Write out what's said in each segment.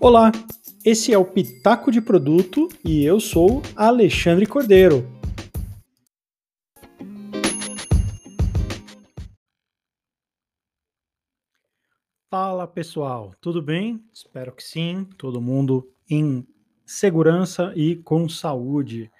Olá, esse é o Pitaco de Produto e eu sou Alexandre Cordeiro. Fala pessoal, tudo bem? Espero que sim, todo mundo em segurança e com saúde.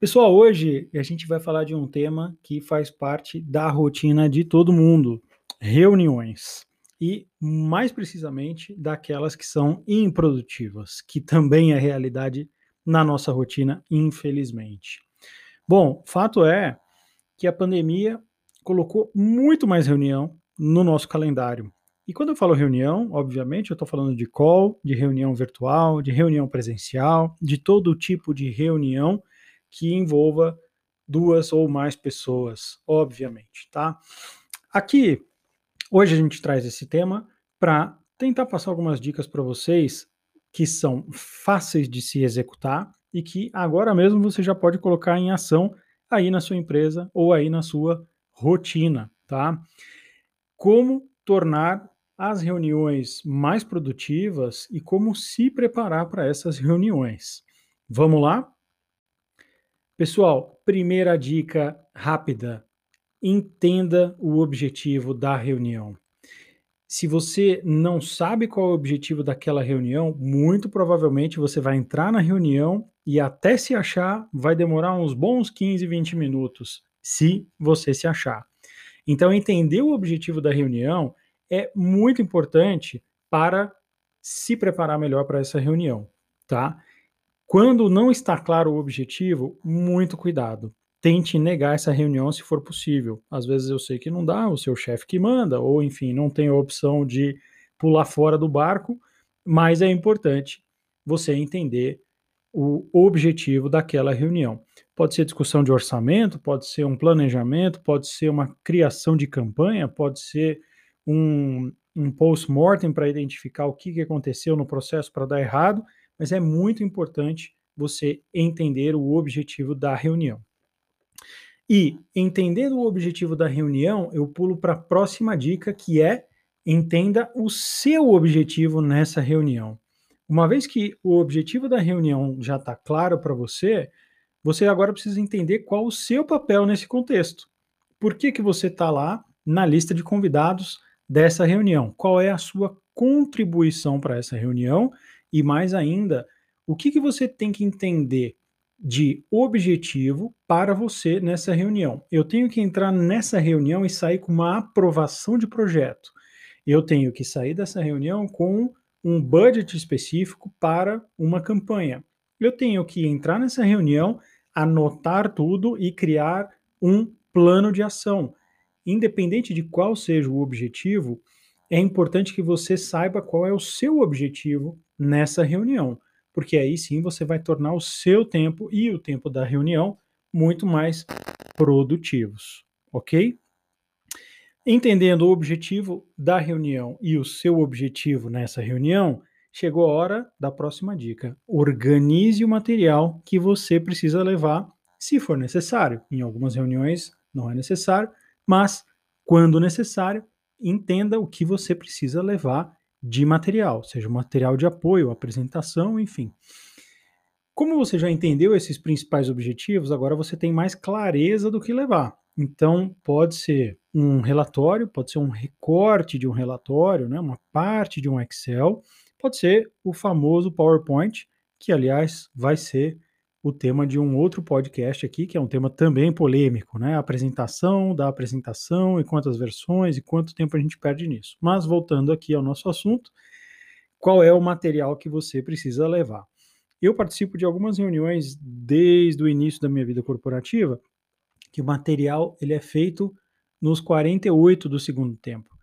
Pessoal, hoje a gente vai falar de um tema que faz parte da rotina de todo mundo: reuniões. E, mais precisamente, daquelas que são improdutivas, que também é realidade na nossa rotina, infelizmente. Bom, fato é que a pandemia colocou muito mais reunião no nosso calendário. E quando eu falo reunião, obviamente, eu estou falando de call, de reunião virtual, de reunião presencial, de todo tipo de reunião que envolva duas ou mais pessoas, obviamente, tá? Aqui, hoje a gente traz esse tema para tentar passar algumas dicas para vocês que são fáceis de se executar e que agora mesmo você já pode colocar em ação aí na sua empresa ou aí na sua rotina, tá? Como tornar as reuniões mais produtivas e como se preparar para essas reuniões. Vamos lá? Pessoal, primeira dica rápida: entenda o objetivo da reunião. Se você não sabe qual é o objetivo daquela reunião, muito provavelmente você vai entrar na reunião e até se achar vai demorar uns bons 15, 20 minutos, se você se achar. Então, entender o objetivo da reunião é muito importante para se preparar melhor para essa reunião, tá? Quando não está claro o objetivo, muito cuidado. Tente negar essa reunião se for possível. Às vezes eu sei que não dá, o seu chefe que manda, ou enfim, não tem a opção de pular fora do barco, mas é importante você entender o objetivo daquela reunião. Pode ser discussão de orçamento, pode ser um planejamento, pode ser uma criação de campanha, pode ser um, um post-mortem para identificar o que, que aconteceu no processo para dar errado mas é muito importante você entender o objetivo da reunião. E, entendendo o objetivo da reunião, eu pulo para a próxima dica, que é entenda o seu objetivo nessa reunião. Uma vez que o objetivo da reunião já está claro para você, você agora precisa entender qual o seu papel nesse contexto. Por que, que você está lá na lista de convidados dessa reunião? Qual é a sua contribuição para essa reunião e mais ainda, o que, que você tem que entender de objetivo para você nessa reunião? Eu tenho que entrar nessa reunião e sair com uma aprovação de projeto. Eu tenho que sair dessa reunião com um budget específico para uma campanha. Eu tenho que entrar nessa reunião, anotar tudo e criar um plano de ação. Independente de qual seja o objetivo, é importante que você saiba qual é o seu objetivo nessa reunião, porque aí sim você vai tornar o seu tempo e o tempo da reunião muito mais produtivos, ok? Entendendo o objetivo da reunião e o seu objetivo nessa reunião, chegou a hora da próxima dica. Organize o material que você precisa levar, se for necessário. Em algumas reuniões não é necessário, mas quando necessário, entenda o que você precisa levar de material, seja material de apoio, apresentação, enfim. Como você já entendeu esses principais objetivos, agora você tem mais clareza do que levar. Então, pode ser um relatório, pode ser um recorte de um relatório, né, uma parte de um Excel, pode ser o famoso PowerPoint, que, aliás, vai ser o tema de um outro podcast aqui, que é um tema também polêmico, né? A apresentação da apresentação e quantas versões e quanto tempo a gente perde nisso. Mas voltando aqui ao nosso assunto, qual é o material que você precisa levar? Eu participo de algumas reuniões desde o início da minha vida corporativa, que o material ele é feito nos 48 do segundo tempo.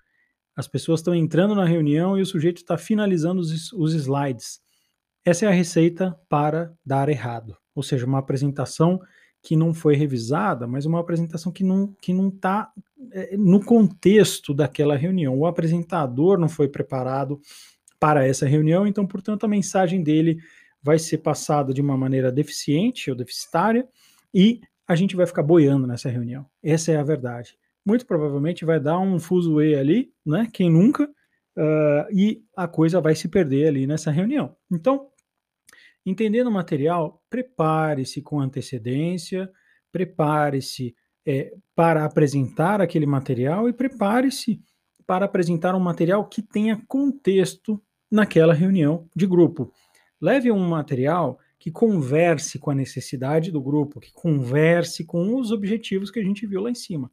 As pessoas estão entrando na reunião e o sujeito está finalizando os, os slides. Essa é a receita para dar errado ou seja, uma apresentação que não foi revisada, mas uma apresentação que não que não está é, no contexto daquela reunião. O apresentador não foi preparado para essa reunião, então, portanto, a mensagem dele vai ser passada de uma maneira deficiente ou deficitária e a gente vai ficar boiando nessa reunião. Essa é a verdade. Muito provavelmente vai dar um fuzuê ali, né? Quem nunca? uh, e a coisa vai se perder ali nessa reunião. Então, entendendo o material, prepare-se com antecedência, prepare-se é, para apresentar aquele material e prepare-se para apresentar um material que tenha contexto naquela reunião de grupo. Leve um material que converse com a necessidade do grupo, que converse com os objetivos que a gente viu lá em cima.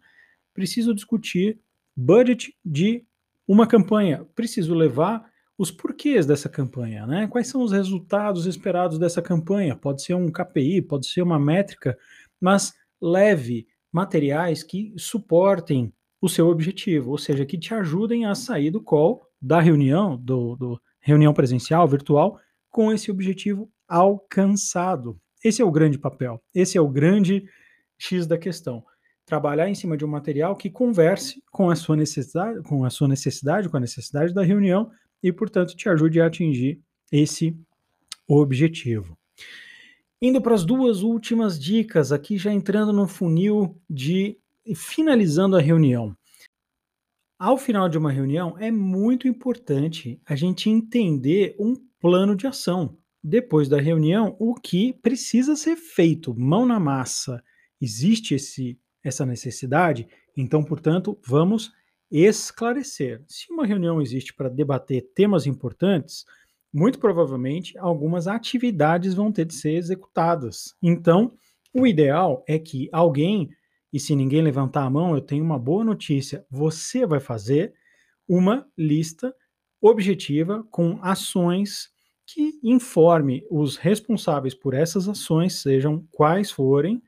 Preciso discutir budget de uma campanha, preciso levar os porquês dessa campanha, né? Quais são os resultados esperados dessa campanha? Pode ser um KPI, pode ser uma métrica, mas leve materiais que suportem o seu objetivo, ou seja, que te ajudem a sair do call, da reunião, do, do reunião presencial, virtual, com esse objetivo alcançado. Esse é o grande papel, esse é o grande X da questão. Trabalhar em cima de um material que converse com a sua necessidade, com a sua necessidade, com a necessidade da reunião e, portanto, te ajude a atingir esse objetivo. Indo para as duas últimas dicas, aqui já entrando no funil de finalizando a reunião. Ao final de uma reunião, é muito importante a gente entender um plano de ação. Depois da reunião, o que precisa ser feito, mão na massa. Existe esse, essa necessidade? Então, portanto, vamos esclarecer. Se uma reunião existe para debater temas importantes, muito provavelmente algumas atividades vão ter de ser executadas. Então, o ideal é que alguém, e se ninguém levantar a mão, eu tenho uma boa notícia: você vai fazer uma lista objetiva com ações que informe os responsáveis por essas ações, sejam quais forem,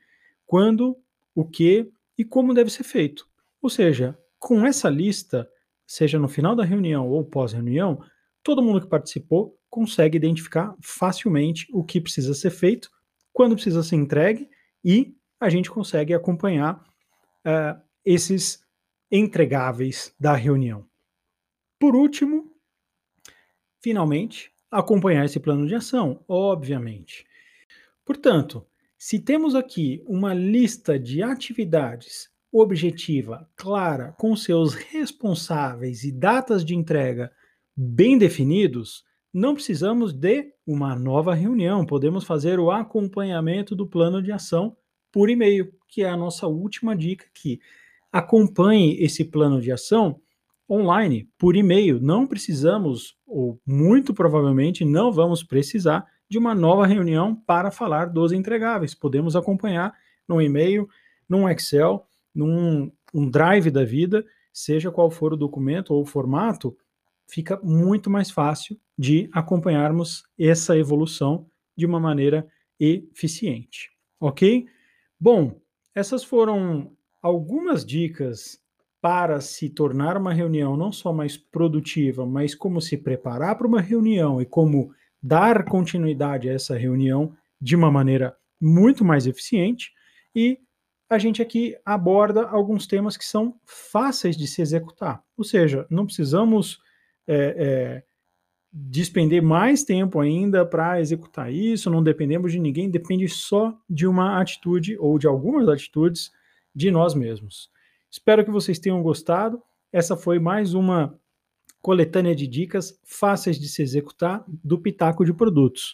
quando, o que e como deve ser feito. Ou seja, com essa lista, seja no final da reunião ou pós-reunião, todo mundo que participou consegue identificar facilmente o que precisa ser feito, quando precisa ser entregue e a gente consegue acompanhar uh, esses entregáveis da reunião. Por último, finalmente, acompanhar esse plano de ação, obviamente. Portanto, se temos aqui uma lista de atividades objetiva, clara, com seus responsáveis e datas de entrega bem definidos, não precisamos de uma nova reunião, podemos fazer o acompanhamento do plano de ação por e-mail, que é a nossa última dica aqui. Acompanhe esse plano de ação online, por e-mail. Não precisamos, ou muito provavelmente não vamos precisar, de uma nova reunião para falar dos entregáveis. Podemos acompanhar no e-mail, num Excel, num um drive da vida, seja qual for o documento ou o formato, fica muito mais fácil de acompanharmos essa evolução de uma maneira eficiente, ok? Bom, essas foram algumas dicas para se tornar uma reunião não só mais produtiva, mas como se preparar para uma reunião e como dar continuidade a essa reunião de uma maneira muito mais eficiente. E a gente aqui aborda alguns temas que são fáceis de se executar, ou seja, não precisamos é, é, despender mais tempo ainda para executar isso, não dependemos de ninguém, depende só de uma atitude ou de algumas atitudes de nós mesmos. Espero que vocês tenham gostado. Essa foi mais uma coletânea de dicas fáceis de se executar do Pitaco de Produtos.